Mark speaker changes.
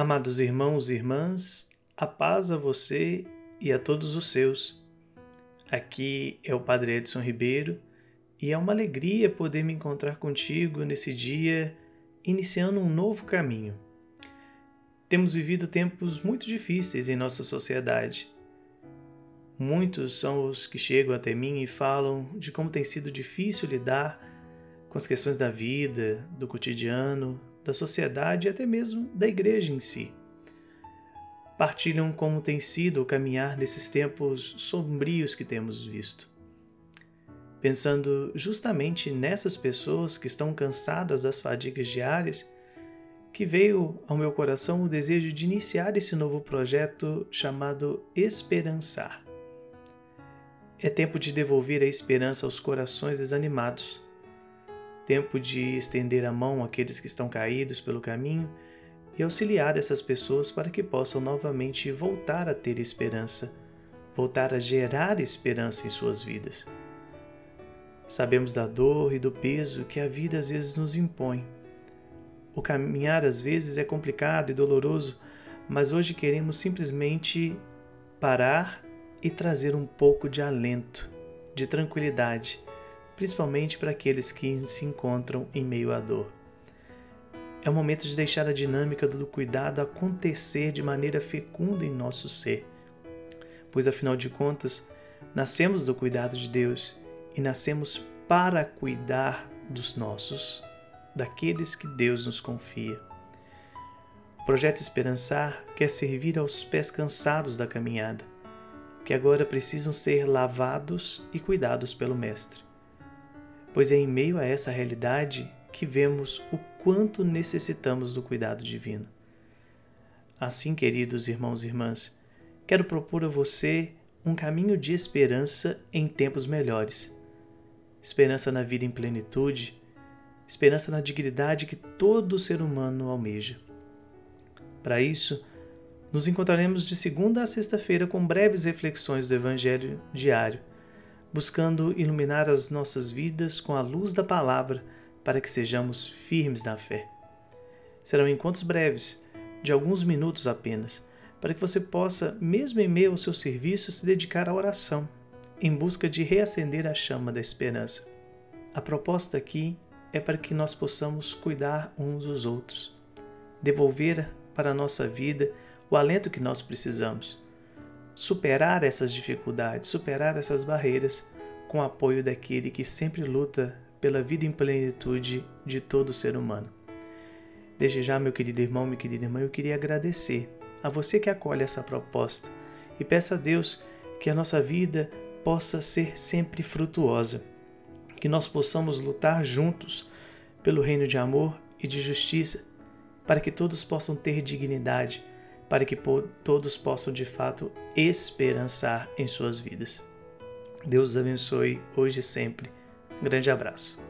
Speaker 1: Amados irmãos e irmãs, a paz a você e a todos os seus. Aqui é o Padre Edson Ribeiro e é uma alegria poder me encontrar contigo nesse dia, iniciando um novo caminho. Temos vivido tempos muito difíceis em nossa sociedade. Muitos são os que chegam até mim e falam de como tem sido difícil lidar com as questões da vida, do cotidiano, da sociedade e até mesmo da igreja em si. Partilham como tem sido o caminhar nesses tempos sombrios que temos visto. Pensando justamente nessas pessoas que estão cansadas das fadigas diárias, que veio ao meu coração o desejo de iniciar esse novo projeto chamado Esperançar. É tempo de devolver a esperança aos corações desanimados tempo de estender a mão àqueles que estão caídos pelo caminho e auxiliar essas pessoas para que possam novamente voltar a ter esperança, voltar a gerar esperança em suas vidas. Sabemos da dor e do peso que a vida às vezes nos impõe. O caminhar às vezes é complicado e doloroso, mas hoje queremos simplesmente parar e trazer um pouco de alento, de tranquilidade principalmente para aqueles que se encontram em meio à dor. É o momento de deixar a dinâmica do cuidado acontecer de maneira fecunda em nosso ser, pois afinal de contas, nascemos do cuidado de Deus e nascemos para cuidar dos nossos, daqueles que Deus nos confia. O projeto Esperançar quer servir aos pés cansados da caminhada, que agora precisam ser lavados e cuidados pelo Mestre pois é em meio a essa realidade que vemos o quanto necessitamos do cuidado divino. Assim, queridos irmãos e irmãs, quero propor a você um caminho de esperança em tempos melhores. Esperança na vida em plenitude, esperança na dignidade que todo ser humano almeja. Para isso, nos encontraremos de segunda a sexta-feira com breves reflexões do Evangelho diário buscando iluminar as nossas vidas com a luz da palavra para que sejamos firmes na fé. Serão encontros breves, de alguns minutos apenas, para que você possa, mesmo em meio ao seu serviço, se dedicar à oração, em busca de reacender a chama da esperança. A proposta aqui é para que nós possamos cuidar uns dos outros, devolver para a nossa vida o alento que nós precisamos superar essas dificuldades, superar essas barreiras com o apoio daquele que sempre luta pela vida em plenitude de todo ser humano. Desde já, meu querido irmão, minha querida irmã, eu queria agradecer a você que acolhe essa proposta e peço a Deus que a nossa vida possa ser sempre frutuosa, que nós possamos lutar juntos pelo reino de amor e de justiça, para que todos possam ter dignidade para que todos possam de fato esperançar em suas vidas. Deus os abençoe hoje e sempre. Grande abraço.